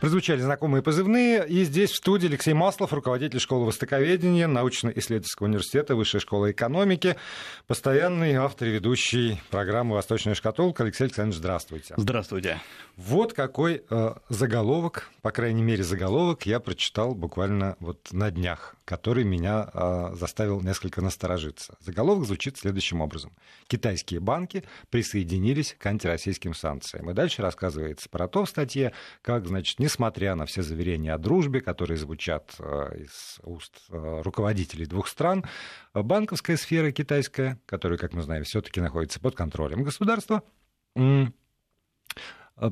Прозвучали знакомые позывные. И здесь в студии Алексей Маслов, руководитель школы востоковедения, научно-исследовательского университета, Высшей школы экономики, постоянный автор и ведущий программы «Восточная шкатулка». Алексей Александрович, здравствуйте. Здравствуйте. Вот какой э, заголовок, по крайней мере заголовок, я прочитал буквально вот на днях, который меня э, заставил несколько насторожиться. Заголовок звучит следующим образом. Китайские банки присоединились к антироссийским санкциям. И дальше рассказывается про то в статье, как, значит, несмотря на все заверения о дружбе, которые звучат э, из уст э, руководителей двух стран, банковская сфера китайская, которая, как мы знаем, все-таки находится под контролем государства,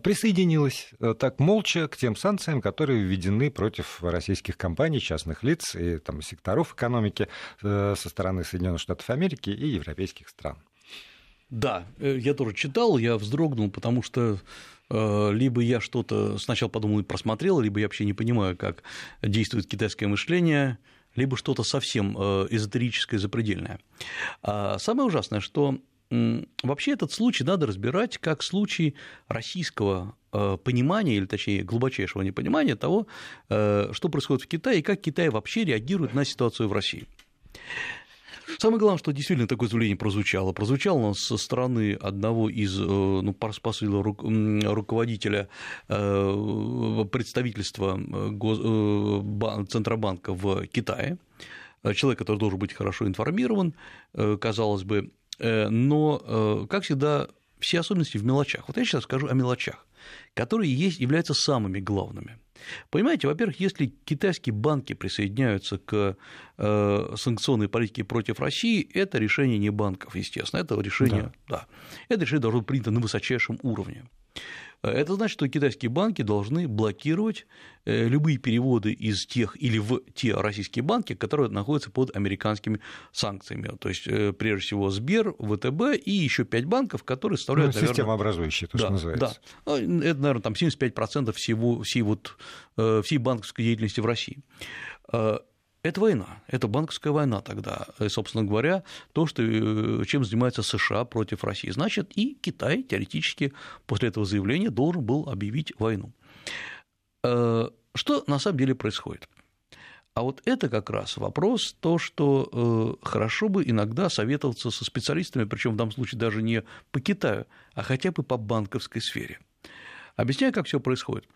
присоединилась э, так молча к тем санкциям, которые введены против российских компаний, частных лиц и там, секторов экономики э, со стороны Соединенных Штатов Америки и европейских стран. Да, э, я тоже читал, я вздрогнул, потому что либо я что-то сначала подумал и просмотрел, либо я вообще не понимаю, как действует китайское мышление, либо что-то совсем эзотерическое, запредельное. А самое ужасное, что Вообще этот случай надо разбирать как случай российского э, понимания, или точнее глубочайшего непонимания того, э, что происходит в Китае и как Китай вообще реагирует на ситуацию в России. Самое главное, что действительно такое заявление прозвучало. Прозвучало оно со стороны одного из, э, ну, по сути, руководителя представительства Центробанка в Китае, человек, который должен быть хорошо информирован, казалось бы, Э, но, э, как всегда, все особенности в мелочах. Вот я сейчас скажу о мелочах, которые есть, являются самыми главными. Понимаете, во-первых, если китайские банки присоединяются к э, санкционной политике против России, это решение не банков, естественно, это решение, да. Да, это решение должно быть принято на высочайшем уровне. Это значит, что китайские банки должны блокировать э, любые переводы из тех или в те российские банки, которые находятся под американскими санкциями. То есть, э, прежде всего, Сбер, ВТБ и еще пять банков, которые составляют. Ну, системообразующие, то, да, что называется. Да. Ну, это, наверное, там 75% всего, всей, вот, э, всей банковской деятельности в России. Это война, это банковская война тогда, и, собственно говоря, то, что, э, чем занимается США против России. Значит, и Китай теоретически после этого заявления должен был объявить войну. Э, что на самом деле происходит? А вот это как раз вопрос, то, что э, хорошо бы иногда советоваться со специалистами, причем в данном случае даже не по Китаю, а хотя бы по банковской сфере. Объясняю, как все происходит.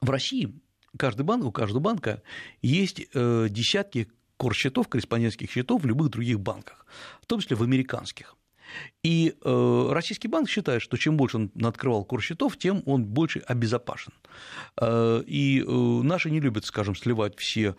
В России каждый банк, у каждого банка есть э, десятки корсчетов, корреспондентских счетов в любых других банках, в том числе в американских. И э, российский банк считает, что чем больше он открывал корсчетов, тем он больше обезопасен. Э, и наши не любят, скажем, сливать все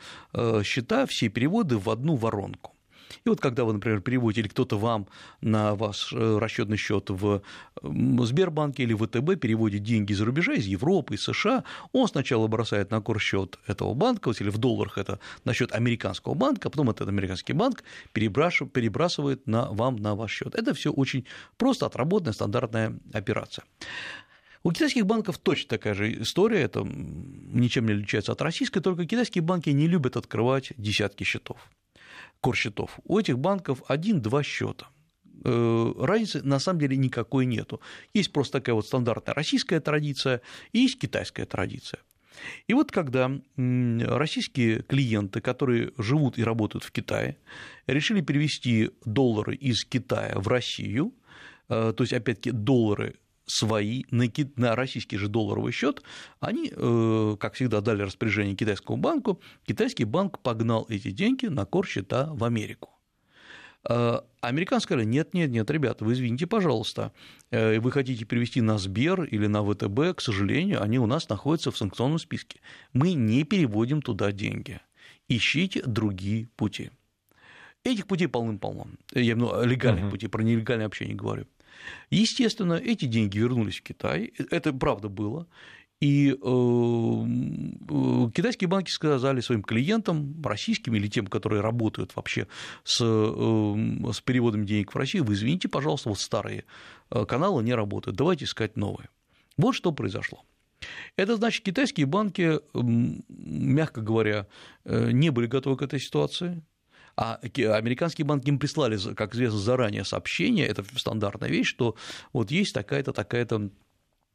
счета, все переводы в одну воронку. И вот когда вы, например, переводите или кто-то вам на ваш э, расчетный счет в Сбербанке или ВТБ переводит деньги из рубежа, из Европы, из США, он сначала бросает на курс счет этого банка, или в долларах это на счет американского банка, а потом этот американский банк перебрасывает на, вам на ваш счет. Это все очень просто отработанная стандартная операция. У китайских банков точно такая же история, это ничем не отличается от российской, только китайские банки не любят открывать десятки счетов корсчетов. У этих банков один-два счета. Э, разницы на самом деле никакой нету. Есть просто такая вот стандартная российская традиция и есть китайская традиция. И вот когда российские клиенты, которые живут и работают в Китае, решили перевести доллары из Китая в Россию, э, то есть, опять-таки, доллары свои на, российский же долларовый счет, они, э, как всегда, дали распоряжение китайскому банку, китайский банк погнал эти деньги на кор счета в Америку. А американцы сказали, нет, нет, нет, ребята, вы извините, пожалуйста, э, вы хотите перевести на Сбер или на ВТБ, к сожалению, они у нас находятся в санкционном списке. Мы не переводим туда деньги. Ищите другие пути. Этих путей полным-полно. Я виду легальных uh-huh. путей, про нелегальные вообще не говорю. Естественно, эти деньги вернулись в Китай, это правда было, и э, э, китайские банки сказали своим клиентам, российским или тем, которые работают вообще с, э, с переводом денег в Россию, вы извините, пожалуйста, вот старые каналы не работают, давайте искать новые. Вот что произошло. Это значит, китайские банки, мягко говоря, не были готовы к этой ситуации, а американские банки им прислали, как известно, заранее сообщение, это стандартная вещь, что вот есть такая-то, такая-то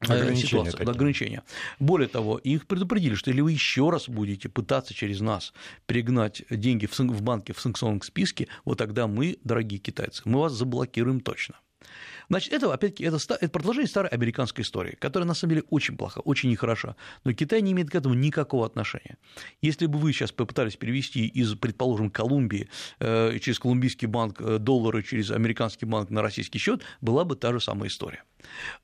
ограничения, ситуация, ограничения. Более того, их предупредили, что если вы еще раз будете пытаться через нас перегнать деньги в банке в санкционном списке, вот тогда мы, дорогие китайцы, мы вас заблокируем точно. Значит, это, опять-таки, это, это продолжение старой американской истории, которая, на самом деле, очень плоха, очень нехороша, но Китай не имеет к этому никакого отношения. Если бы вы сейчас попытались перевести из, предположим, Колумбии э, через колумбийский банк э, доллары через американский банк на российский счет, была бы та же самая история.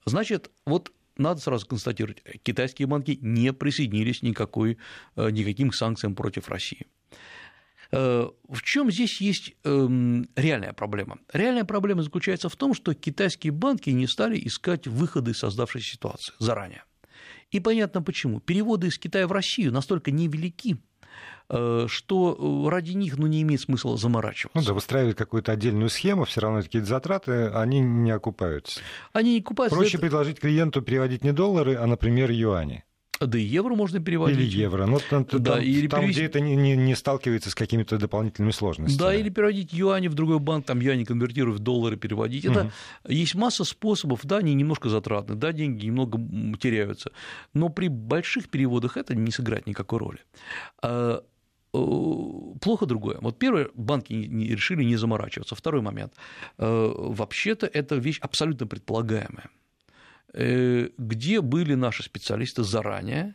Значит, вот надо сразу констатировать, китайские банки не присоединились никакой, э, никаким санкциям против России. Э, в чем здесь есть эм, реальная проблема? Реальная проблема заключается в том, что китайские банки не стали искать выходы из создавшейся ситуации заранее. И понятно почему. Переводы из Китая в Россию настолько невелики, Э, что э, ради них ну, не имеет смысла заморачиваться. Ну да, выстраивать какую-то отдельную схему, все равно какие-то затраты, они не окупаются. Они не окупаются. Проще это... предложить клиенту переводить не доллары, а, например, юани. Да и евро можно переводить. Или евро. Ну, там, да, там, или там перевести... где это не, не, не сталкивается с какими-то дополнительными сложностями. Да, или переводить юани в другой банк, там юани конвертировать в доллары, переводить. Это угу. есть масса способов, да, они немножко затратны, да, деньги немного теряются, но при больших переводах это не сыграет никакой роли. А, плохо другое. Вот первое, банки решили не заморачиваться. Второй момент. Э, вообще-то это вещь абсолютно предполагаемая. Э, где были наши специалисты заранее,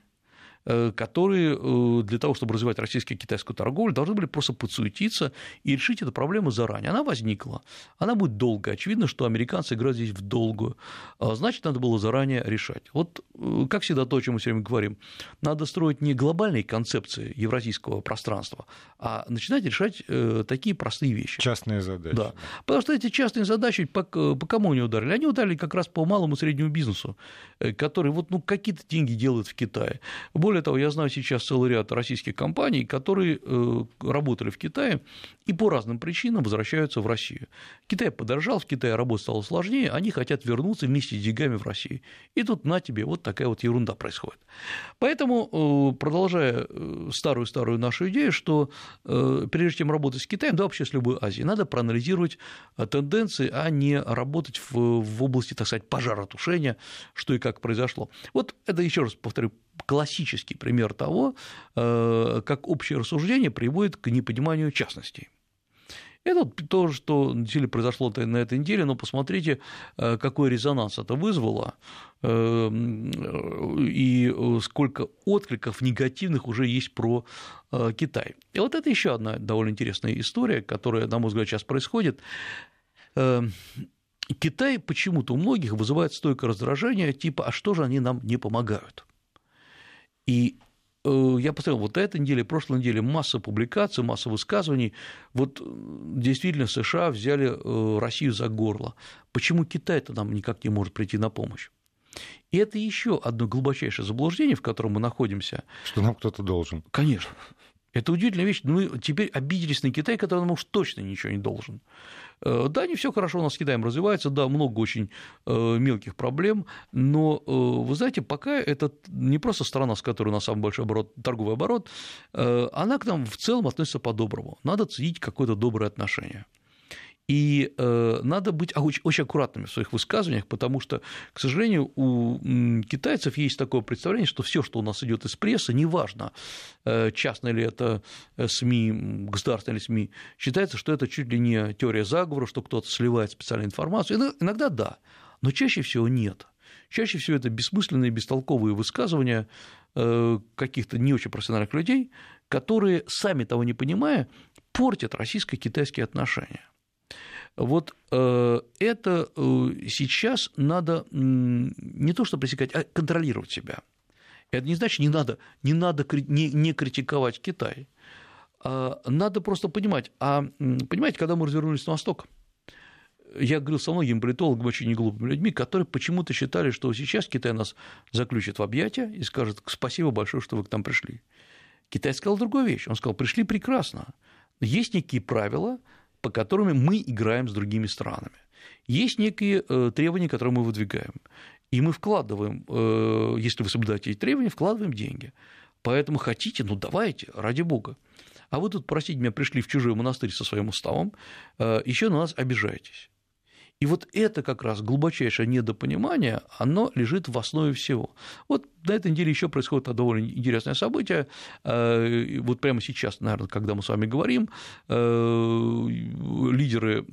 которые э, для того, чтобы развивать российско-китайскую торговлю, должны были просто подсуетиться и решить эту проблему заранее. Она возникла, она будет долго. Очевидно, что американцы играют здесь в долгую. А значит, надо было заранее решать. Вот, э, как всегда, то, о чем мы все время говорим, надо строить не глобальные концепции евразийского пространства, а начинать решать такие простые вещи. Частные задачи. Да. Потому что эти частные задачи по, по кому они ударили? Они ударили как раз по малому и среднему бизнесу, который вот, ну, какие-то деньги делает в Китае. Более более того, я знаю сейчас целый ряд российских компаний, которые э, работали в Китае и по разным причинам возвращаются в Россию. Китай подорожал, в Китае работа стала сложнее, они хотят вернуться вместе с деньгами в Россию. И тут на тебе вот такая вот ерунда происходит. Поэтому, э, продолжая э, старую-старую нашу идею, что прежде чем работать с Китаем, да вообще с любой Азией, надо проанализировать тенденции, а не работать в, в области, так сказать, пожаротушения, что и как произошло. Вот это, еще раз повторю, классический пример того, э, как общее рассуждение приводит к непониманию частностей. Это то, что действительно произошло на этой неделе, но посмотрите, э, какой резонанс это вызвало, э, и сколько откликов негативных уже есть про Китай. И вот это еще одна довольно интересная история, которая, на мой взгляд, сейчас происходит. Китай почему-то у многих вызывает стойкое раздражение, типа, а что же они нам не помогают? И э, я посмотрел, вот этой неделе, прошлой неделе масса публикаций, масса высказываний. Вот э, действительно США взяли э, Россию за горло. Почему Китай-то нам никак не может прийти на помощь? И это еще одно глубочайшее заблуждение, в котором мы находимся. Что нам кто-то должен. Конечно. Это удивительная вещь. Мы теперь обиделись на Китай, который нам уж точно ничего не должен. Э, да, не все хорошо у нас с Китаем развивается, да, много очень э, мелких проблем, но, э, вы знаете, пока это не просто страна, с которой у нас самый большой оборот, торговый оборот, она к нам в целом относится по-доброму. Надо ценить какое-то доброе отношение. И э, надо быть очень, очень аккуратными в своих высказываниях, потому что, к сожалению, у китайцев есть такое представление, что все, что у нас идет из прессы, неважно, э, частное ли это э, СМИ, государственные ли СМИ, считается, что это чуть ли не теория заговора, что кто-то сливает специальную информацию. Иногда да, но чаще всего нет. Чаще всего это бессмысленные, бестолковые высказывания э, каких-то не очень профессиональных людей, которые, сами того не понимая, портят российско-китайские отношения. Вот э, это э, сейчас надо не то что пресекать, а контролировать себя. Это не значит, не надо, не надо не, не критиковать Китай. А надо просто понимать, а понимаете, когда мы развернулись на восток, я говорил со многими политологами, очень неглупыми людьми, которые почему-то считали, что сейчас Китай нас заключит в объятия и скажет спасибо большое, что вы к нам пришли. Китай сказал другую вещь. Он сказал, пришли прекрасно. Есть некие правила, по которым мы играем с другими странами. Есть некие э, требования, которые мы выдвигаем. И мы вкладываем, э, если вы соблюдаете эти требования, вкладываем деньги. Поэтому хотите, ну давайте, ради бога. А вы тут, простите меня, пришли в чужой монастырь со своим уставом, э, еще на нас обижаетесь. И вот это как раз глубочайшее недопонимание, оно лежит в основе всего. Вот на этой неделе еще происходит довольно интересное событие. Э, вот прямо сейчас, наверное, когда мы с вами говорим, э, лидеры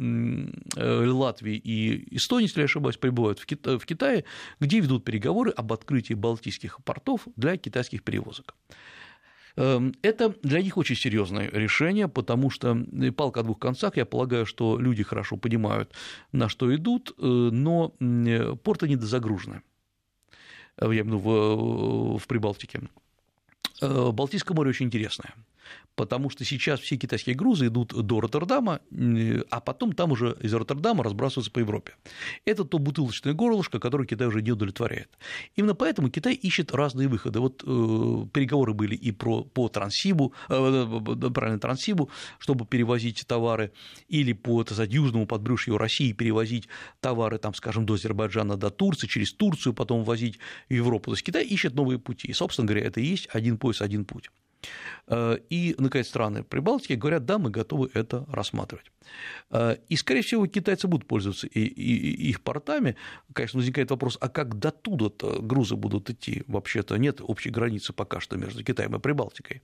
э, Латвии и Эстонии, если я ошибаюсь, прибывают в Китае, где ведут переговоры об открытии балтийских портов для китайских перевозок. Эм, это для них очень серьезное решение, потому что э, палка о двух концах, я полагаю, что люди хорошо понимают, на что идут, э, но э, порты недозагружены, я имею в в Прибалтике. Балтийское море очень интересное потому что сейчас все китайские грузы идут до Роттердама, а потом там уже из Роттердама разбрасываются по Европе. Это то бутылочное горлышко, которое Китай уже не удовлетворяет. Именно поэтому Китай ищет разные выходы. Вот э, переговоры были и про, по Транссибу, э, правильно, Транссибу, чтобы перевозить товары, или по так сказать, южному подбрюшью России перевозить товары, там, скажем, до Азербайджана, до Турции, через Турцию, потом возить в Европу. То есть Китай ищет новые пути. И, собственно говоря, это и есть один пояс, один путь. Э, и, наконец, страны Прибалтики говорят, да, мы готовы это рассматривать. Э, и, скорее всего, китайцы будут пользоваться и, их портами. Конечно, возникает вопрос, а как до туда-то грузы будут идти? Вообще-то нет общей границы пока что между Китаем и Прибалтикой.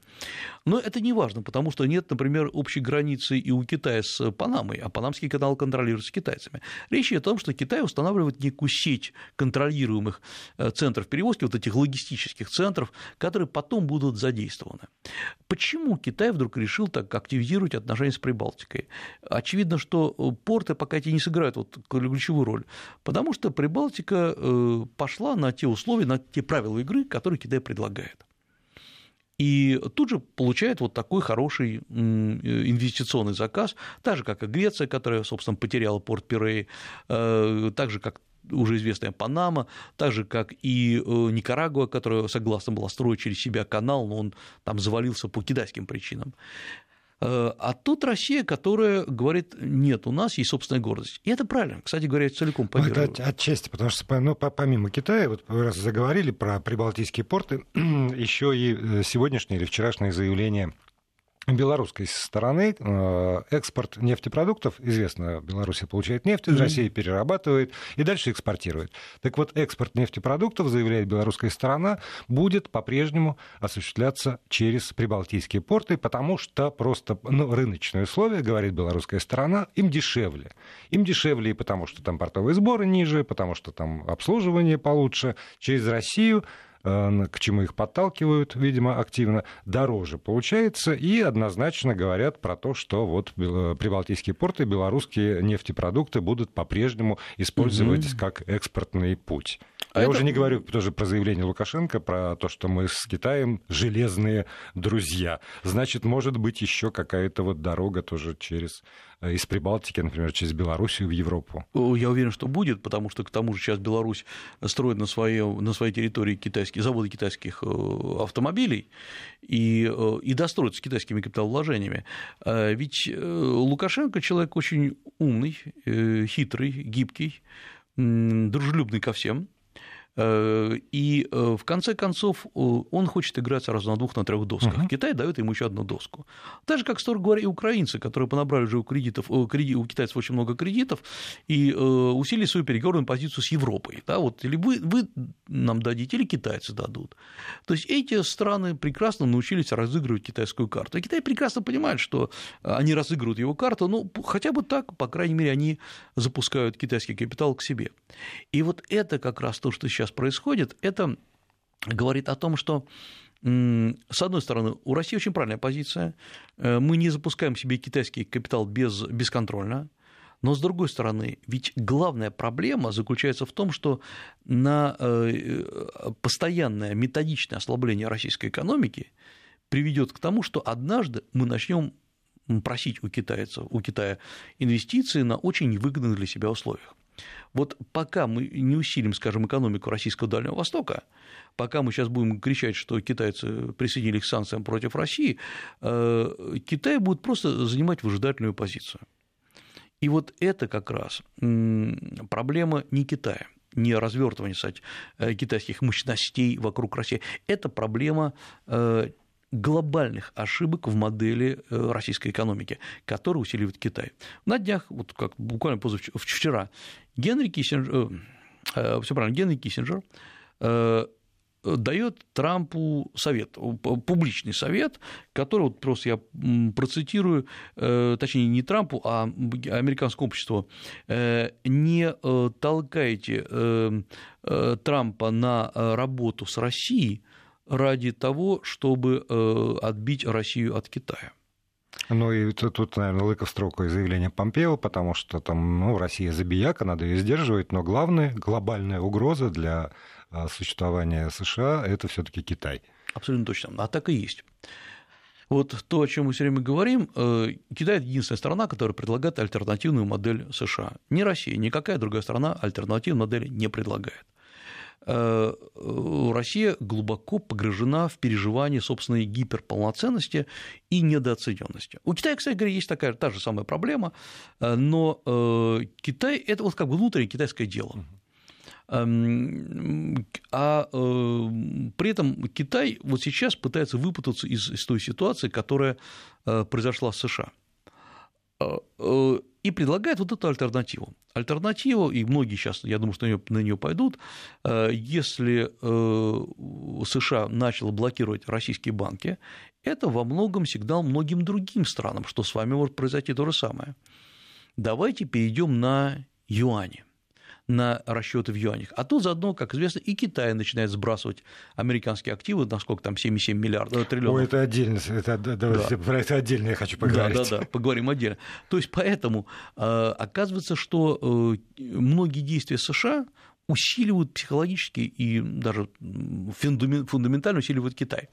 Но это не важно, потому что нет, например, общей границы и у Китая с Панамой, а Панамский канал контролируется китайцами. Речь идет о том, что Китай устанавливает некую сеть контролируемых э, центров перевозки, вот этих логистических центров, которые потом будут задействованы. Почему Китай вдруг решил так активизировать отношения с Прибалтикой? Очевидно, что порты пока эти не сыграют вот ключевую роль, потому что Прибалтика э, пошла на те условия, на те правила игры, которые Китай предлагает. И тут же получает вот такой хороший инвестиционный заказ, так же, как и Греция, которая, собственно, потеряла порт Пирей, э, так же, как уже известная Панама, так же, как и э, Никарагуа, которая согласна была строить через себя канал, но он там завалился по китайским причинам. Э, а тут Россия, которая говорит, нет, у нас есть собственная гордость. И это правильно, кстати говоря, целиком поддерживаю. Это отчасти, потому что ну, помимо Китая, вот раз заговорили про прибалтийские порты, еще и э, сегодняшнее или вчерашнее заявление белорусской стороны э, экспорт нефтепродуктов, известно, Беларусь получает нефть из mm-hmm. России, перерабатывает и дальше экспортирует. Так вот, экспорт нефтепродуктов, заявляет белорусская сторона, будет по-прежнему осуществляться через прибалтийские порты, потому что просто ну, рыночные условия, говорит белорусская сторона, им дешевле. Им дешевле и потому, что там портовые сборы ниже, потому что там обслуживание получше. Через Россию к чему их подталкивают, видимо, активно, дороже получается, и однозначно говорят про то, что вот прибалтийские порты, белорусские нефтепродукты будут по-прежнему использовать угу. как экспортный путь. А Я это... уже не говорю тоже про заявление Лукашенко, про то, что мы с Китаем железные друзья. Значит, может быть еще какая-то вот дорога тоже через Э, из Прибалтики, например, через Белоруссию в Европу? Я уверен, что будет, потому что к тому же сейчас Беларусь строит на своей, на своей территории китайские, заводы китайских э, автомобилей и, э, и достроит с китайскими капиталовложениями. Ведь Лукашенко человек очень умный, хитрый, гибкий, дружелюбный ко всем, и э, в конце концов он хочет играть сразу на двух, на трех досках. Uh-huh. Китай дает ему еще одну доску. Так же, как, строго говоря, и украинцы, которые понабрали уже у, кредитов, у китайцев очень много кредитов и э, усилили свою переговорную позицию с Европой. Да, вот, или вы, вы нам дадите, или китайцы дадут. То есть эти страны прекрасно научились разыгрывать китайскую карту. И Китай прекрасно понимает, что они разыгрывают его карту, ну, хотя бы так, по крайней мере, они запускают китайский капитал к себе. И вот это как раз то, что сейчас сейчас происходит, это говорит о том, что с одной стороны, у России очень правильная позиция. Э, мы не запускаем себе китайский капитал без, бесконтрольно. Но с другой стороны, ведь главная проблема заключается в том, что на э, постоянное методичное ослабление российской экономики приведет к тому, что однажды мы начнем просить у китайцев, у Китая инвестиции на очень невыгодных для себя условиях. Вот пока мы не усилим, скажем, экономику Российского Дальнего Востока, пока мы сейчас будем кричать, что китайцы присоединились к санкциям против России, э, Китай будет просто занимать выжидательную позицию. И вот это как раз проблема не Китая не развертывание кстати, э, китайских мощностей вокруг России. Это проблема э, глобальных ошибок в модели э, российской экономики, которые усиливает Китай. На днях, вот как буквально позавчера, Генри Киссинджер, э, все правильно, Генри Киссинджер дает Трампу совет, публичный совет, который, вот просто я процитирую, точнее, не Трампу, а американскому обществу, не толкайте Трампа на работу с Россией, ради того, чтобы э, отбить Россию от Китая. Ну и тут, наверное, лыков строкое заявление Помпео, потому что там, ну, Россия забияка, надо ее сдерживать, но главная глобальная угроза для а, существования США – это все таки Китай. Абсолютно точно, а так и есть. Вот то, о чем мы все время говорим, э, Китай – это единственная страна, которая предлагает альтернативную модель США. Ни Россия, никакая другая страна альтернативной модели не предлагает. Э, Россия глубоко погружена в переживание собственной гиперполноценности и недооцененности. У Китая, кстати говоря, есть такая та же самая проблема, э, но э, Китай – это вот как бы внутреннее китайское дело. Эм, а при этом Китай вот сейчас пытается выпутаться из, из той ситуации, которая произошла в США и предлагает вот эту альтернативу. Альтернативу, и многие сейчас, я думаю, что на нее пойдут, э, если э, США начало блокировать российские банки, это во многом сигнал многим другим странам, что с вами может произойти то же самое. Давайте перейдем на юани на расчеты в юанях. А тут заодно, как известно, и Китай начинает сбрасывать американские активы, насколько там 7,7 миллиардов, э, триллионов. Ой, это отдельно, это, давайте да. про это отдельно я хочу поговорить. Да, да, да, поговорим отдельно. То есть поэтому э, оказывается, что э, многие действия США усиливают психологически и даже фундаментально усиливают Китай.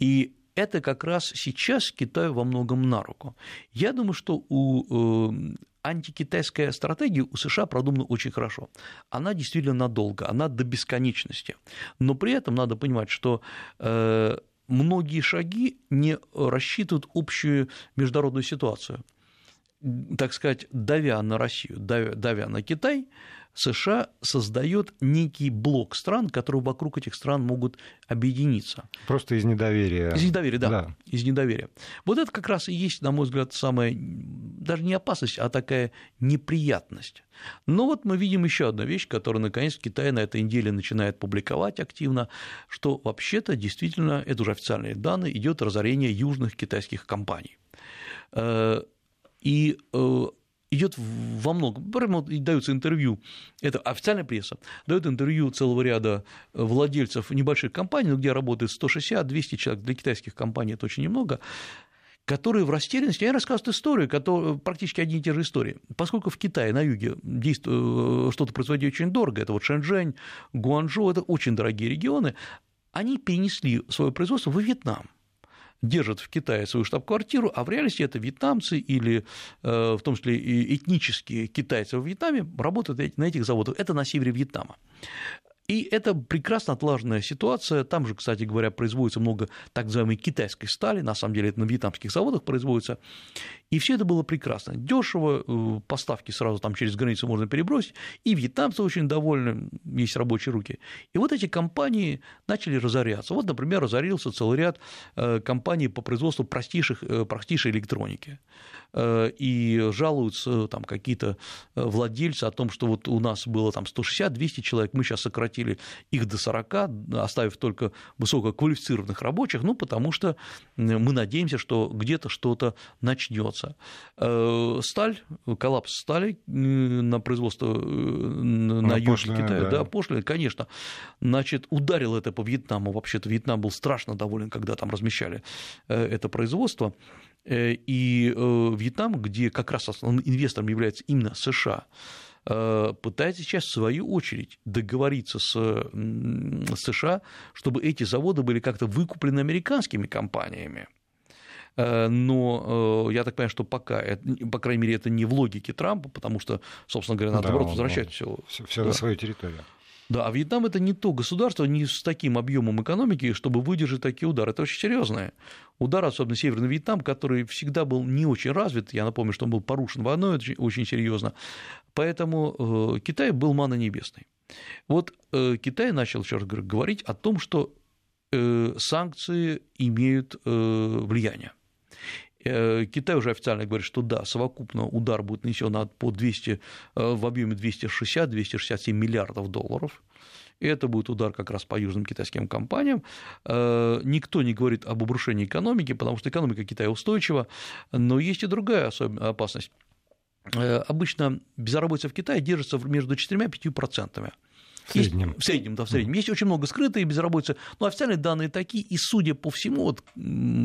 И это как раз сейчас Китаю во многом на руку. Я думаю, что у антикитайская стратегия у США продумана очень хорошо. Она действительно надолго, она до бесконечности. Но при этом надо понимать, что э, многие шаги не рассчитывают общую международную ситуацию. Так сказать, давя на Россию, давя, давя на Китай, США создает некий блок стран, которые вокруг этих стран могут объединиться. Просто из недоверия. Из недоверия, да, да. Из недоверия. Вот это как раз и есть, на мой взгляд, самая даже не опасность, а такая неприятность. Но вот мы видим еще одну вещь, которую, наконец, Китай на этой неделе начинает публиковать активно, что вообще-то действительно, это уже официальные данные, идет разорение южных китайских компаний. Э, и э, идет во многом. Прямо даются интервью, это официальная пресса, дает интервью целого ряда владельцев небольших компаний, ну, где работает 160-200 человек, для китайских компаний это очень немного, которые в растерянности, они рассказывают историю, которые, практически одни и те же истории. Поскольку в Китае на юге э, что-то производить очень дорого, это вот Шэньчжэнь, Гуанчжоу, это очень дорогие регионы, они перенесли свое производство во Вьетнам держат в Китае свою штаб-квартиру, а в реальности это вьетнамцы или э, в том числе и этнические китайцы в Вьетнаме работают на этих заводах. Это на севере Вьетнама. И это прекрасно отлаженная ситуация. Там же, кстати говоря, производится много так называемой китайской стали, на самом деле это на вьетнамских заводах производится. И все это было прекрасно. Дешево, э, поставки сразу там через границу можно перебросить, и вьетнамцы очень довольны, есть рабочие руки. И вот эти компании начали разоряться. Вот, например, разорился целый ряд э, компаний по производству простейших, э, простейшей электроники. И жалуются там какие-то владельцы о том, что вот у нас было там 160-200 человек, мы сейчас сократили их до 40, оставив только высококвалифицированных рабочих, ну, потому что мы надеемся, что где-то что-то начнется. Э, сталь, коллапс стали на производство э, на юге Китая, да, да пошлина, конечно, значит, ударил это по Вьетнаму, вообще-то Вьетнам был страшно доволен, когда там размещали э, это производство, и Вьетнам, где как раз основным инвестором является именно США, пытается сейчас, в свою очередь, договориться с США, чтобы эти заводы были как-то выкуплены американскими компаниями. Э, но э, я так понимаю, что пока, по крайней мере, это не в логике Трампа, потому что, собственно говоря, надо, да, наоборот, возвращать все. Все да. на свою территорию. Да, а Вьетнам это не то государство, не с таким объемом экономики, чтобы выдержать такие удары. Это очень серьезное. Удар, особенно Северный Вьетнам, который всегда был не очень развит. Я напомню, что он был порушен войной очень, очень серьезно. Поэтому э, Китай был мана небесный. Вот Китай начал, еще раз говорю, говорить о том, что санкции имеют влияние. Китай уже официально говорит, что да, совокупно удар будет нанесен по 200, в объеме 260-267 миллиардов долларов. И это будет удар как раз по южным китайским компаниям. Э, никто не говорит об обрушении экономики, потому что экономика Китая устойчива, но есть и другая опасность. Э, обычно безработица в Китае держится между 4 и 5 процентами. В среднем. Есть, в среднем, да, в среднем. Есть очень много скрытой безработицы, но официальные данные такие, и судя по всему, вот,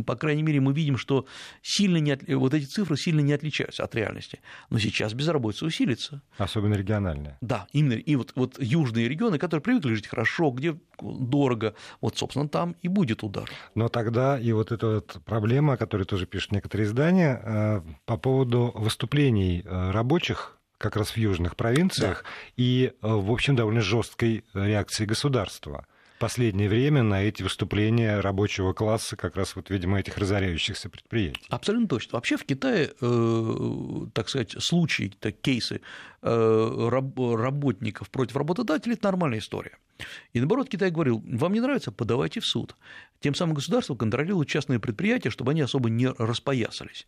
по крайней мере, мы видим, что сильно не от... вот эти цифры сильно не отличаются от реальности. Но сейчас безработица усилится. Особенно региональная. Да, именно. И вот, вот южные регионы, которые привыкли жить хорошо, где дорого, вот, собственно, там и будет удар. Но тогда и вот эта вот проблема, о которой тоже пишут некоторые издания, э, по поводу выступлений э, рабочих как раз в южных провинциях, да. и, э, в общем, довольно жесткой реакции государства. Последнее время на эти выступления рабочего класса, как раз вот, видимо, этих разоряющихся предприятий. Абсолютно точно. Вообще в Китае, э, так сказать, случаи, так, кейсы э, работников против работодателей – это нормальная история. И наоборот, Китай говорил, вам не нравится, подавайте в суд. Тем самым государство контролирует частные предприятия, чтобы они особо не распоясались.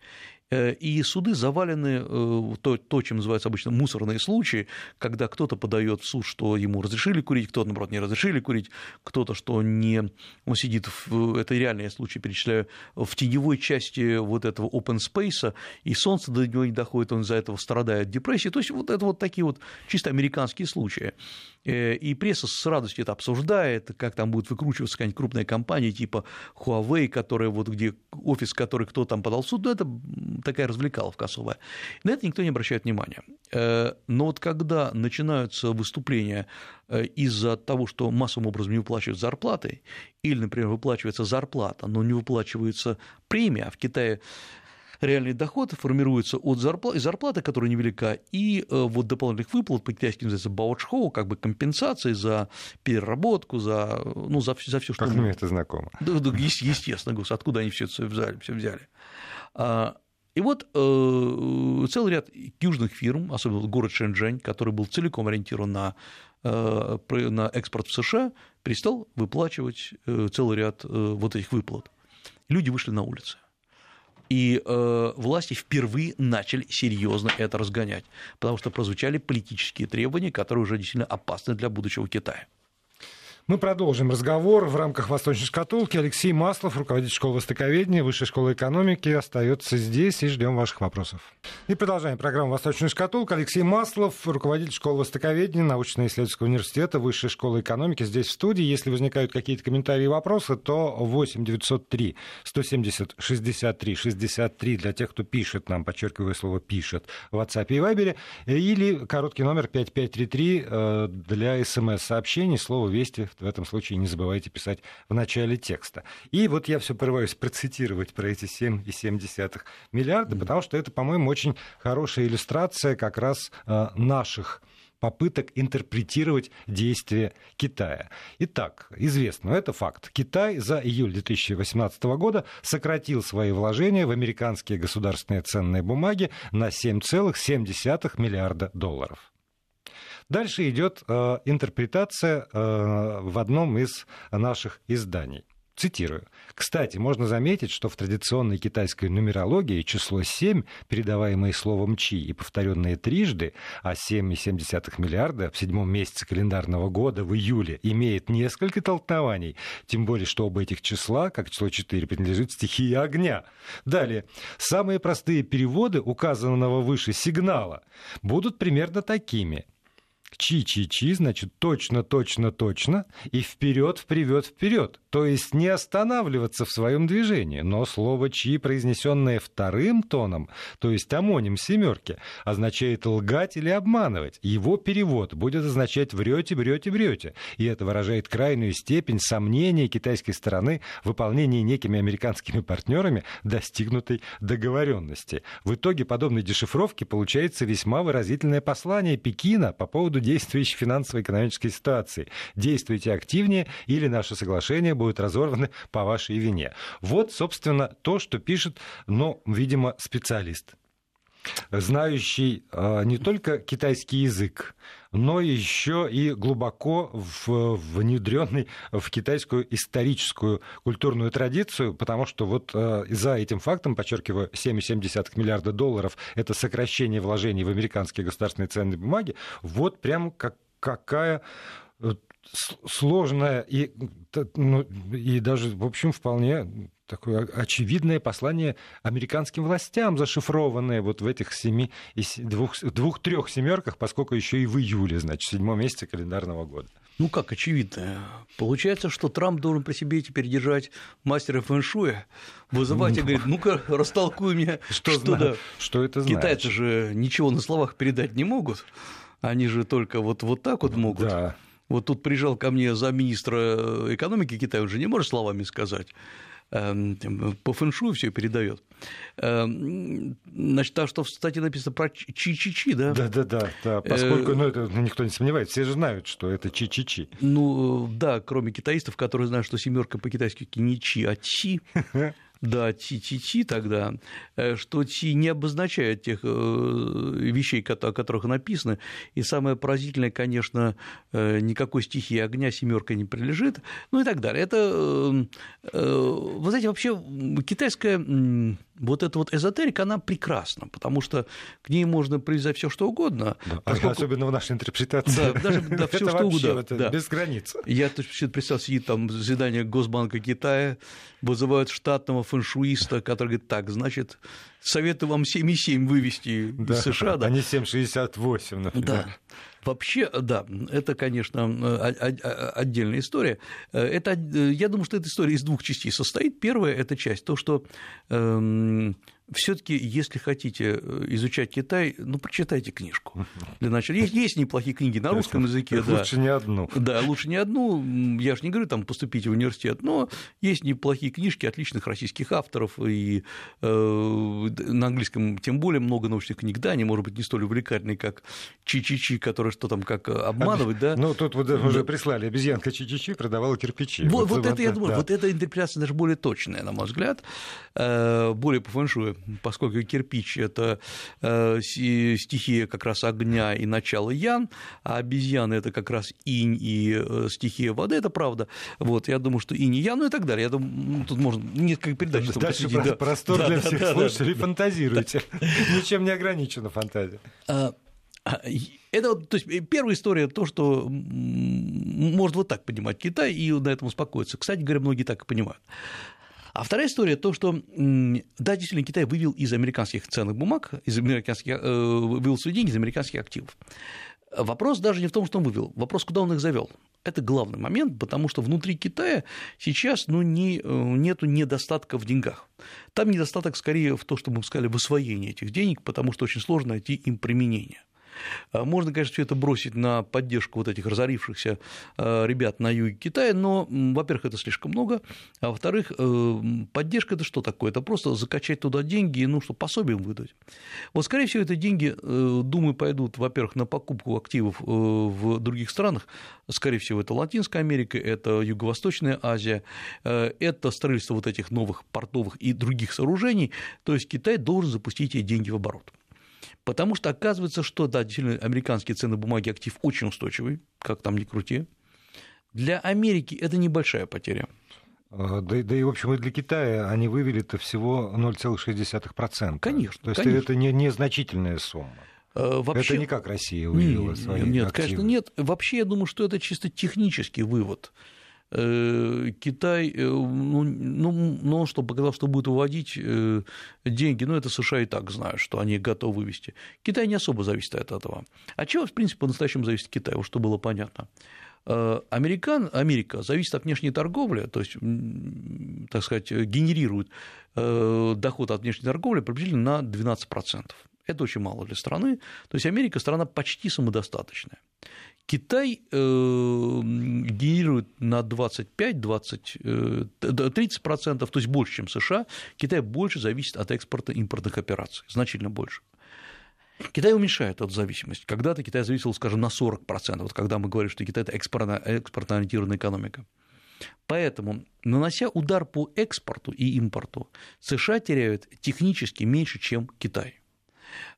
Э, и суды завалены э, то, то, чем называется обычно мусорные случаи, когда кто-то подает в суд, что ему разрешили курить, кто-то, наоборот, не разрешили курить, кто-то, что не... Он сидит, в... это реальные случаи, перечисляю, в теневой части вот этого open space, и солнце до него не доходит, он из-за этого страдает депрессией. То есть вот это вот такие вот чисто американские случаи. Э, и пресса с радостью это обсуждает, как там будет выкручиваться какая-нибудь крупная компания типа Huawei, которая вот где офис, который кто там подал в суд, ну, это такая развлекаловка особая. На это никто не обращает внимания. Э, но вот когда начинаются выступления э, из-за того, что массовым образом не выплачивают зарплаты, или, например, выплачивается зарплата, но не выплачивается премия, а в Китае реальный доход формируется от зарплаты, зарплаты которая невелика, и э, вот дополнительных выплат, по-китайски называется баочхоу, как бы компенсации за переработку, за, ну, за, за все, что... Как мне это знакомо. Да, да, естественно, гос, откуда они все это взяли. Все взяли. А, и вот э, целый ряд южных фирм, особенно город Шэньчжэнь, который был целиком ориентирован на, э, на экспорт в США, перестал выплачивать э, целый ряд э, вот этих выплат. Люди вышли на улицы. И э, власти впервые начали серьезно это разгонять, потому что прозвучали политические требования, которые уже действительно опасны для будущего Китая. Мы продолжим разговор в рамках «Восточной шкатулки». Алексей Маслов, руководитель школы востоковедения, Высшей школы экономики, остается здесь и ждем ваших вопросов. И продолжаем программу «Восточная шкатулка». Алексей Маслов, руководитель школы востоковедения, научно-исследовательского университета, Высшей школы экономики, здесь в студии. Если возникают какие-то комментарии и вопросы, то 8 903 170 63 63 для тех, кто пишет нам, подчеркиваю слово «пишет» в WhatsApp и Viber, или короткий номер 5533 э, для смс-сообщений, слово «Вести» в этом случае не забывайте писать в начале текста. И вот я все порываюсь процитировать про эти 7,7 миллиарда, потому что это, по-моему, очень хорошая иллюстрация как раз э, наших попыток интерпретировать действия Китая. Итак, известно, это факт. Китай за июль 2018 года сократил свои вложения в американские государственные ценные бумаги на 7,7 миллиарда долларов. Дальше идет э, интерпретация э, в одном из наших изданий. Цитирую. Кстати, можно заметить, что в традиционной китайской нумерологии число 7, передаваемое словом «чи» и повторенное трижды, а 7,7 миллиарда в седьмом месяце календарного года в июле имеет несколько толкнований, тем более, что оба этих числа, как число 4, принадлежит стихии огня. Далее. Самые простые переводы указанного выше сигнала будут примерно такими – чи-чи-чи, значит точно, точно, точно, и вперед, вперед, вперед. То есть не останавливаться в своем движении. Но слово чи, произнесенное вторым тоном, то есть амоним семерки, означает лгать или обманывать. Его перевод будет означать врете, врете, врете. И это выражает крайнюю степень сомнения китайской стороны в выполнении некими американскими партнерами достигнутой договоренности. В итоге подобной дешифровки получается весьма выразительное послание Пекина по поводу действующей финансово-экономической ситуации. Действуйте активнее, или наше соглашение будет разорвано по вашей вине. Вот, собственно, то, что пишет, ну, видимо, специалист. Знающий а, не только китайский язык, но еще и глубоко внедренный в китайскую историческую культурную традицию, потому что вот а, за этим фактом, подчеркиваю, 7,7 миллиарда долларов – это сокращение вложений в американские государственные ценные бумаги, вот прям как, какая э, сложная и, ну, и даже, в общем, вполне такое очевидное послание американским властям, зашифрованное вот в этих семи, двух, двух-трех семерках, поскольку еще и в июле, значит, в седьмом месяце календарного года. Ну как очевидно? Получается, что Трамп должен при себе теперь держать мастера фэншуя, вызывать и говорить, ну-ка, растолкуй мне, что, что, да. что это значит. Китайцы же ничего на словах передать не могут, они же только вот, вот так вот могут. Да. Вот тут приезжал ко мне замминистра экономики Китая, он же не может словами сказать. Эм, по фэншую все передает. Эм, значит, то, что в статье написано про чи-чи-чи, да? Да, да, да, да. Поскольку, ну, это никто не сомневается, все же знают, что это чи-чи-чи. Ну, да, кроме китаистов, которые знают, что семерка по-китайски не чи, а чи. Да, ти-ти-ти тогда, э, что ти не обозначает тех э, вещей, о которых написано. И самое поразительное, конечно, э, никакой стихии огня семерка не прилежит, ну и так далее. Это, вы знаете, вообще китайская вот эта вот эзотерика, она прекрасна, потому что к ней можно привязать все что угодно. Да, поскольку... Особенно в нашей интерпретации. Да, даже да, все что угодно. Это да. без границ. Я представил, сидит там заседание Госбанка Китая, вызывают штатного фэншуиста, который говорит, так, значит, советую вам 7,7 вывести да, из США. Да. А не 7,68, например. Да. Вообще, да, это, конечно, отдельная история. Это, я думаю, что эта история из двух частей состоит. Первая – это часть, то, что эм, все-таки, если хотите э, изучать Китай, ну, прочитайте книжку. Для начала. Есть, есть неплохие книги на русском языке. Да. Лучше не одну. Да, лучше не одну. Я же не говорю, там, поступите в университет, но есть неплохие книжки отличных российских авторов, и э, на английском тем более много научных книг. Да, они, может быть, не столь увлекательные, как Чи-Чи-Чи, который что там, как обманывать, да? Ну, тут вот уже прислали, обезьянка Чи-Чи-Чи продавала кирпичи. Вот, вот, вот это, я думаю, да. вот эта интерпретация даже более точная, на мой взгляд, э, более по фэншую поскольку кирпич – это э, стихия как раз огня и начало ян, а обезьяны – это как раз инь и э, стихия воды, это правда. Вот, я думаю, что инь и ян, ну и так далее. Я думаю, тут можно несколько передач. Дальше про- да. простор да, для да, всех да, слушателей, да, фантазируйте. Ничем не ограничена фантазия. А, а, это то есть первая история то, что может вот так понимать Китай и на этом успокоиться. Кстати говоря, многие так и понимают. А вторая история то, что, да, действительно, Китай вывел из американских ценных бумаг, из американских, э, вывел свои деньги из американских активов. Вопрос даже не в том, что он вывел, вопрос, куда он их завел. Это главный момент, потому что внутри Китая сейчас ну, не, э, нету недостатка в деньгах. Там недостаток скорее в том, что мы сказали, в освоении этих денег, потому что очень сложно найти им применение. А, можно, конечно, все это бросить на поддержку вот этих разорившихся а, ребят на юге Китая, но, во-первых, это слишком много, а во-вторых, э, поддержка – это что такое? Это просто закачать туда деньги, ну, чтобы пособие выдать. Вот, скорее всего, эти деньги, э, думаю, пойдут, во-первых, на покупку активов э, в других странах, скорее всего, это Латинская Америка, это Юго-Восточная Азия, это строительство вот этих новых портовых и других сооружений, то есть Китай должен запустить эти деньги в оборот. Потому что оказывается, что, да, действительно, американские ценные бумаги актив очень устойчивый, как там ни крути. Для Америки это небольшая потеря. А, да, да и, в общем, и для Китая они вывели-то всего 0,6%. Конечно. То есть конечно. это не, незначительная сумма. А, вообще... Это не как Россия вывела нет, свои Нет, активы. конечно, нет. Вообще, я думаю, что это чисто технический вывод. Э, Китай, э, ну, ну, ну, что показал, что будет выводить э, деньги, ну, это США и так знают, что они готовы вывести. Китай не особо зависит от этого. А чего, в принципе, по-настоящему зависит Китай, вот что было понятно. Американ, Америка зависит от внешней торговли, то есть, так сказать, генерирует доход от внешней торговли приблизительно на 12%. Это очень мало для страны. То есть Америка страна почти самодостаточная. Китай э, генерирует на 25-20, 30%, то есть больше, чем США. Китай больше зависит от экспорта импортных операций, значительно больше. Китай уменьшает эту зависимость. Когда-то Китай зависел, скажем, на 40%, вот когда мы говорим, что Китай – это экспортно-ориентированная экономика. Поэтому, нанося удар по экспорту и импорту, США теряют технически меньше, чем Китай.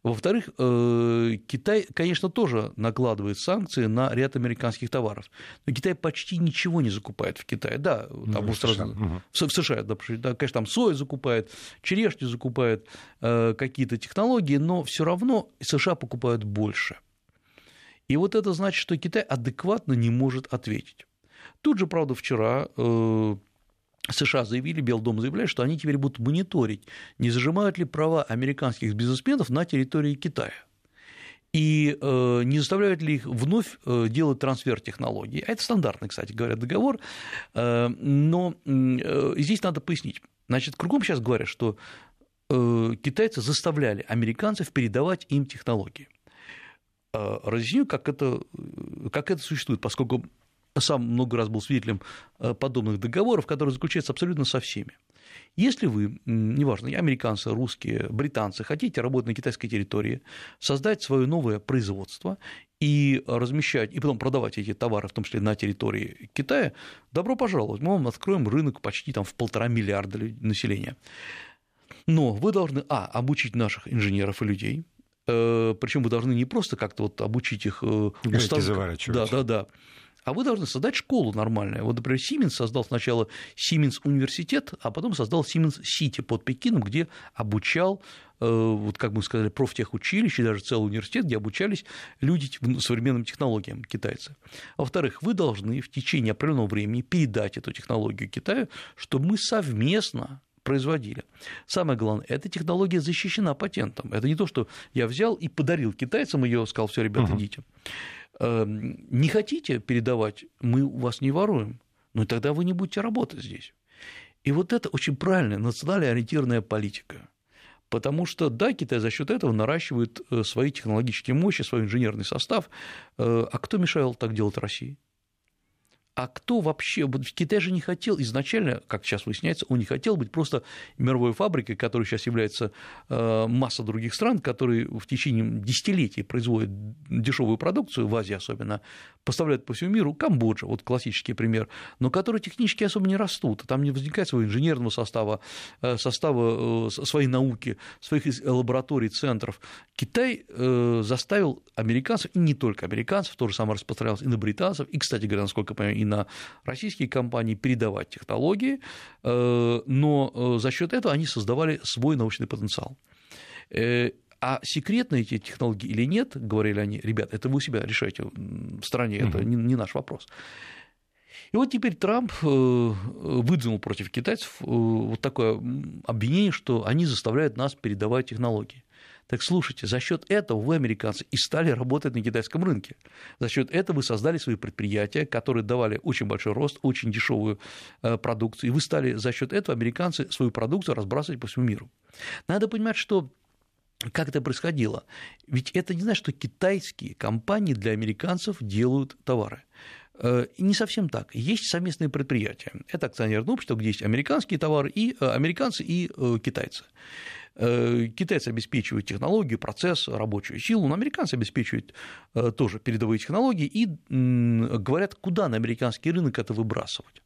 Во-вторых, э, Китай, конечно, тоже накладывает санкции на ряд американских товаров, но Китай почти ничего не закупает в Китае. Да, там ну, в, США. Угу. в США, да, конечно, там соя закупает, черешню закупает, э, какие-то технологии, но все равно США покупают больше. И вот это значит, что Китай адекватно не может ответить. Тут же, правда, вчера э, США заявили, Белый дом заявляет, что они теперь будут мониторить, не зажимают ли права американских бизнесменов на территории Китая и э, не заставляют ли их вновь э, делать трансфер технологий. А это стандартный, кстати говоря, договор, э, но здесь надо пояснить. Значит, кругом сейчас говорят, что китайцы заставляли американцев передавать им технологии. Разъясню, как это, как это существует, поскольку сам много раз был свидетелем э, подобных договоров, которые заключаются абсолютно со всеми. Если вы, неважно, американцы, русские, британцы, хотите работать на китайской территории, создать свое новое производство и размещать, и потом продавать эти товары, в том числе на территории Китая, добро пожаловать, мы вам откроем рынок почти там, в полтора миллиарда населения. Но вы должны, а, обучить наших инженеров и людей, э, причем вы должны не просто как-то вот обучить их э, устав... Да, да, да а вы должны создать школу нормальную. Вот, например, Сименс создал сначала Сименс университет, а потом создал Сименс Сити под Пекином, где обучал э, вот как мы сказали, профтехучилище, даже целый университет, где обучались люди современным технологиям китайцы. Во-вторых, вы должны в течение определенного времени передать эту технологию Китаю, чтобы мы совместно производили. Самое главное, эта технология защищена патентом. Это не то, что я взял и подарил китайцам ее, сказал, все, ребята, идите. Эм, не хотите передавать, мы у вас не воруем, ну и тогда вы не будете работать здесь. И вот это очень правильная национально ориентированная политика. Потому что, да, Китай за счет этого наращивает э, свои технологические мощи, свой инженерный состав. Э, а кто мешал так делать России? А кто вообще... Китай же не хотел изначально, как сейчас выясняется, он не хотел быть просто мировой фабрикой, которой сейчас является э, масса других стран, которые в течение десятилетий производят дешевую продукцию, в Азии особенно, поставляют по всему миру, Камбоджа, вот классический пример, но которые технически особо не растут, там не возникает своего инженерного состава, э, состава э, своей науки, своих лабораторий, центров. Китай заставил американцев, и не только американцев, тоже самое распространялось и на британцев, и, кстати говоря, насколько я понимаю, и на российские компании передавать технологии, э, но э, за счет этого они создавали свой научный потенциал. Э, а секретны эти технологии или нет, говорили они, ребят, это вы у себя решаете в стране, это не, не наш вопрос. И вот теперь Трамп выдвинул против китайцев вот такое обвинение, что они заставляют нас передавать технологии. Так слушайте, за счет этого вы, американцы, и стали работать на китайском рынке. За счет этого вы создали свои предприятия, которые давали очень большой рост, очень дешевую э, продукцию, и вы стали за счет этого, американцы, свою продукцию разбрасывать по всему миру. Надо понимать, что как это происходило? Ведь это не значит, что китайские компании для американцев делают товары. Э, не совсем так. Есть совместные предприятия. Это акционерное общество, где есть американские товары, и э, американцы, и китайцы. Э, китайцы обеспечивают технологию, процесс, рабочую силу, но американцы обеспечивают э, тоже передовые технологии и говорят, куда на американский рынок это выбрасывать.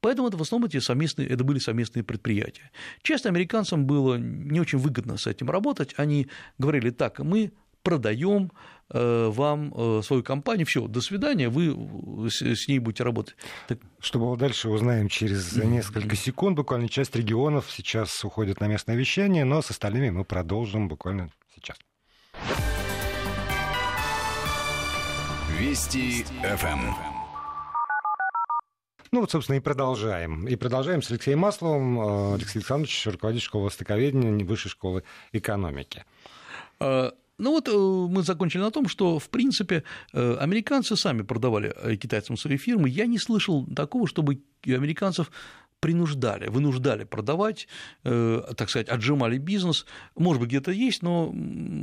Поэтому это в основном эти совместные, это были совместные предприятия. Часто американцам было не очень выгодно с этим работать. Они говорили так, мы продаем э, вам э, свою компанию, все, до свидания, вы с ней будете работать. Так... Что было дальше, узнаем через несколько секунд. Буквально часть регионов сейчас уходит на местное вещание, но с остальными мы продолжим буквально сейчас. Вести ФМ. Ну вот, собственно, и продолжаем. И продолжаем с Алексеем Масловым. Э, Алексей Александрович, руководитель школы востоковедения Высшей школы экономики. Ну вот э, мы закончили на том, что, в принципе, э, американцы сами продавали э, китайцам свои фирмы. Я не слышал такого, чтобы американцев принуждали, вынуждали продавать, э, так сказать, отжимали бизнес. Может быть, где-то есть, но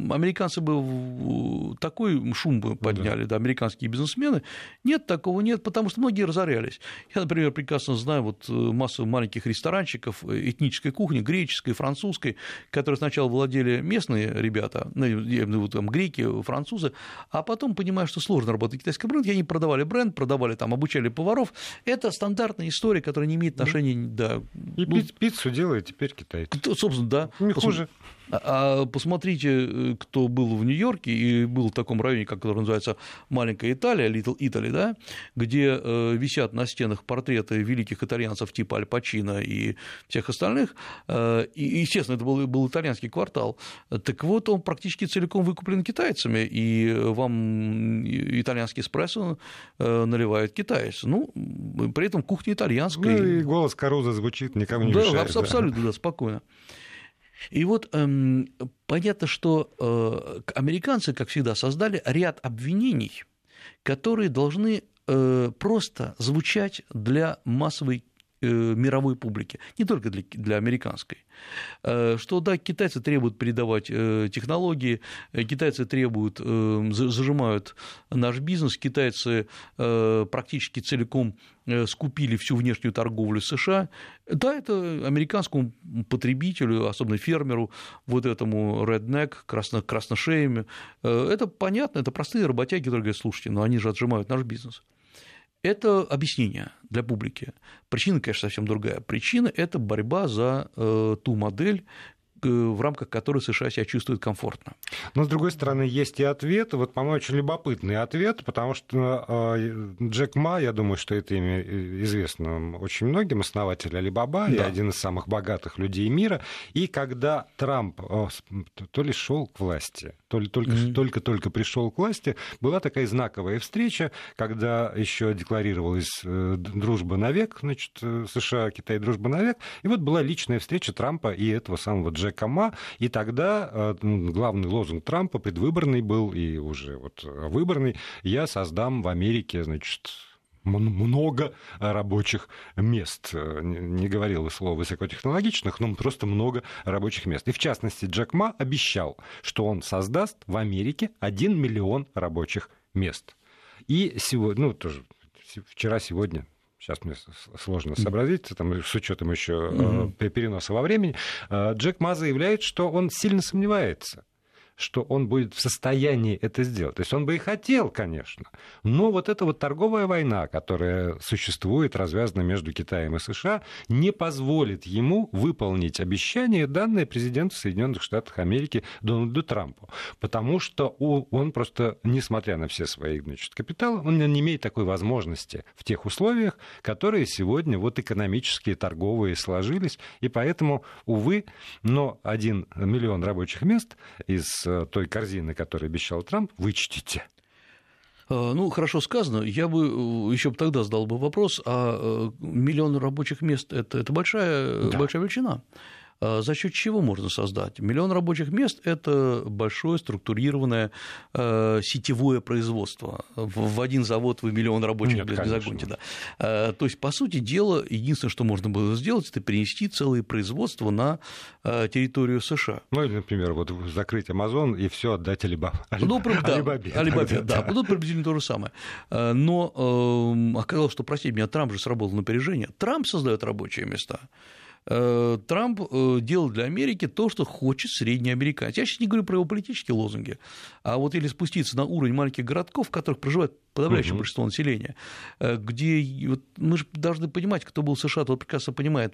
американцы бы такой шум бы подняли, да. да, американские бизнесмены. Нет, такого нет, потому что многие разорялись. Я, например, прекрасно знаю вот э, массу маленьких ресторанчиков э, этнической кухни, греческой, французской, которые сначала владели местные ребята, ну, там, греки, французы, а потом, понимая, что сложно работать в китайском рынке, они продавали бренд, продавали там, обучали поваров. Это стандартная история, которая не имеет отношения да. И ну, пиццу делает теперь китайцы. Собственно, да. Не хуже. А посмотрите, кто был в Нью-Йорке и был в таком районе, который называется Маленькая Италия, Little Italy, да, где висят на стенах портреты великих итальянцев типа Аль Пачино и всех остальных. И, естественно, это был, был итальянский квартал. Так вот, он практически целиком выкуплен китайцами, и вам итальянский эспрессо наливает китаец. Ну, при этом кухня итальянская. Ну, и голос Каруза звучит, никому не да, мешает. Абсолютно, да, да спокойно. И вот эм, понятно, что э, американцы, как всегда, создали ряд обвинений, которые должны э, просто звучать для массовой э, мировой публики, не только для, для американской. Э, что да, китайцы требуют передавать э, технологии, э, китайцы требуют, зажимают наш бизнес, китайцы практически целиком скупили всю внешнюю торговлю США. Да, это американскому потребителю, особенно фермеру, вот этому redneck, красно, красношеями, это понятно, это простые работяги, которые говорят, слушайте, но они же отжимают наш бизнес. Это объяснение для публики. Причина, конечно, совсем другая. Причина – это борьба за э, ту модель, в рамках которой США себя чувствуют комфортно. Но, с другой стороны, есть и ответ. Вот, по-моему, очень любопытный ответ, потому что э, Джек Ма, я думаю, что это имя известно очень многим, основатель Алибаба да. и один из самых богатых людей мира. И когда Трамп то ли шел к власти, то ли только, mm-hmm. только-только пришел к власти, была такая знаковая встреча, когда еще декларировалась э, дружба навек, значит, США, Китай, дружба навек. И вот была личная встреча Трампа и этого самого Джека Джека и тогда э, главный лозунг Трампа предвыборный был, и уже вот выборный, я создам в Америке, значит, много рабочих мест. Не говорил слово высокотехнологичных, но просто много рабочих мест. И в частности, Джек Ма обещал, что он создаст в Америке 1 миллион рабочих мест. И сегодня, ну, тоже вчера-сегодня сейчас мне сложно сообразить, там, с учетом еще mm-hmm. переноса во времени, э, Джек Ма заявляет, что он сильно сомневается что он будет в состоянии это сделать. То есть он бы и хотел, конечно, но вот эта вот торговая война, которая существует, развязана между Китаем и США, не позволит ему выполнить обещание, данное президенту Соединенных Штатов Америки Дональду Трампу. Потому что он просто, несмотря на все свои значит, капиталы, он не имеет такой возможности в тех условиях, которые сегодня вот экономические, торговые сложились. И поэтому, увы, но один миллион рабочих мест из той корзины, которую обещал Трамп, вычтите. Э, ну, хорошо сказано. Я бы э, еще тогда задал бы вопрос, а миллион рабочих мест это, это большая, да. большая величина. А за счет чего можно создать? Миллион рабочих мест – это большое структурированное э, сетевое производство. В один завод вы миллион рабочих Нет, мест не загоните. Да. Э, то есть, по сути дела, единственное, что можно было сделать, это перенести целое производство на э, территорию США. Ну, или, например, вот закрыть Амазон и все отдать Алибабе. Ну, да, Алибабе. Алибабе, да, будут приблизительно то же самое. Но эм, оказалось, что, простите меня, Трамп же сработал напряжение. Трамп создает рабочие места. Э, Трамп э, делал для Америки то, что хочет средний американец. Я сейчас не говорю про его политические лозунги, а вот или спуститься на уровень маленьких городков, в которых проживает подавляющее угу. большинство населения, э, где вот мы же должны понимать, кто был в США, тот прекрасно понимает,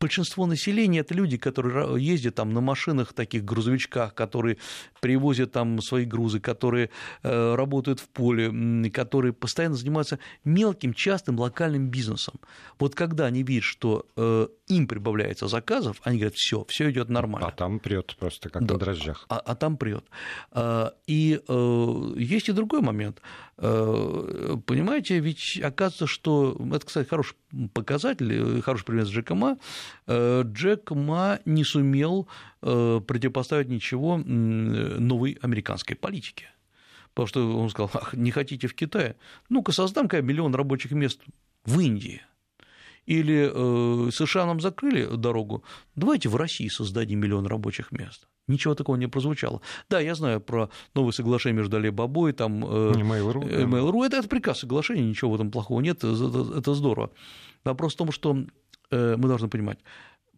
большинство населения это люди, которые ездят там на машинах, таких грузовичках, которые привозят там свои грузы, которые э, работают в поле, которые постоянно занимаются мелким, частым, локальным бизнесом. Вот когда они видят, что э, им прибавляется заказов, они говорят, все, все идет нормально. А там прет просто как да. на дрожжах. А, а там прет. А, и э, есть и другой момент. Понимаете, ведь оказывается, что это, кстати, хороший показатель, хороший пример с Джеком Ма. Джек Ма не сумел Э, противопоставить ничего новой американской политике. Потому что он сказал, ах, не хотите в Китае? Ну-ка создам-ка миллион рабочих мест в Индии. Или э, США нам закрыли дорогу, давайте в России создадим миллион рабочих мест. Ничего такого не прозвучало. Да, я знаю про новое соглашение между Алибабой и там... Э, Mail.ru. Э, Mail.ru. Это, это прекрасное соглашение, ничего в этом плохого нет, это, это здорово. Вопрос в том, что э, мы должны понимать,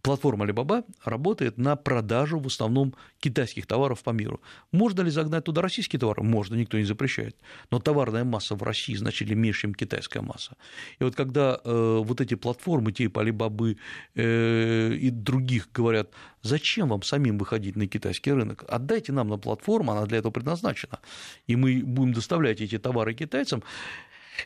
платформа Alibaba работает на продажу в основном китайских товаров по миру. Можно ли загнать туда российские товары? Можно, никто не запрещает. Но товарная масса в России значительно меньше, чем китайская масса. И вот когда э, вот эти платформы типа Alibaba э, и других говорят, зачем вам самим выходить на китайский рынок? Отдайте нам на платформу, она для этого предназначена, и мы будем доставлять эти товары китайцам.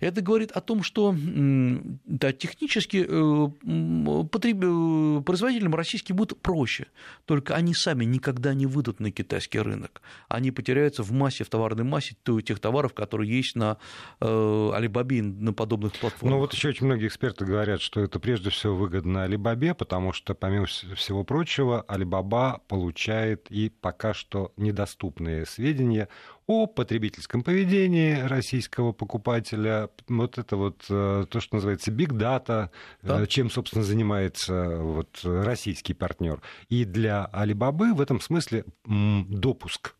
Это говорит о том, что да, технически э, потреб... Э, производителям российским будет проще, только они сами никогда не выйдут на китайский рынок. Они потеряются в массе, в товарной массе тех товаров, которые есть на Алибабе на подобных платформах. Ну вот еще очень многие эксперты говорят, что это прежде всего выгодно Алибабе, потому что, помимо всего прочего, Алибаба получает и пока что недоступные сведения о потребительском поведении российского покупателя. Вот это вот э, то, что называется big data, э, да. чем, собственно, занимается вот российский партнер. И для Alibaba в этом смысле допуск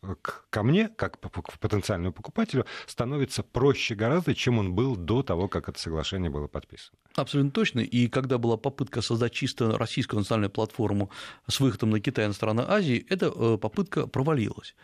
ко мне, как к потенциальному покупателю, становится проще гораздо, чем он был до того, как это соглашение было подписано. Абсолютно точно. И когда была попытка создать чисто российскую национальную платформу с выходом на Китай и на страны Азии, эта э, попытка провалилась.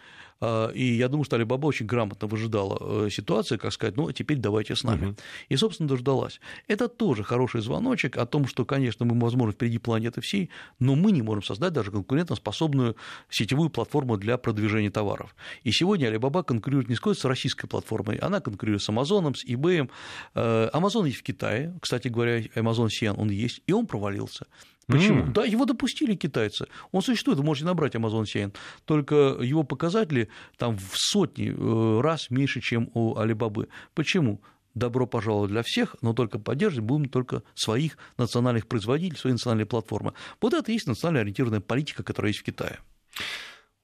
А, и я думаю, что Алибаба очень грамотно выжидала э, ситуацию, как сказать, ну, теперь давайте с нами. Угу. И, собственно, дождалась. Это тоже хороший звоночек о том, что, конечно, мы, возможно, впереди планеты всей, но мы не можем создать даже конкурентоспособную сетевую платформу для продвижения товаров. И сегодня Alibaba конкурирует не с российской платформой, она конкурирует с Amazon, с eBay. Amazon есть в Китае, кстати говоря, Amazon Sian, он есть, и он провалился. Почему? Mm. Да, его допустили китайцы. Он существует, вы можете набрать Amazon CN, только его показатели там в сотни э, раз меньше, чем у Алибабы. Почему? Добро пожаловать для всех, но только поддерживать будем только своих национальных производителей, свои национальные платформы. Вот это и есть национально ориентированная политика, которая есть в Китае.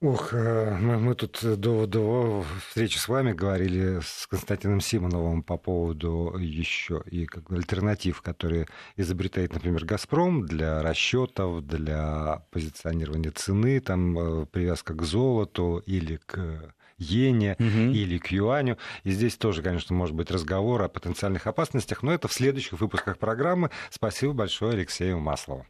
Ох, э, мы, мы тут до, до встречи с вами говорили с Константином Симоновым по поводу еще и как альтернатив, которые изобретает, например, «Газпром» для расчетов, для позиционирования цены, там э, привязка к золоту или к иене угу. или к юаню. И здесь тоже, конечно, может быть разговор о потенциальных опасностях, но это в следующих выпусках программы. Спасибо большое Алексею Маслову.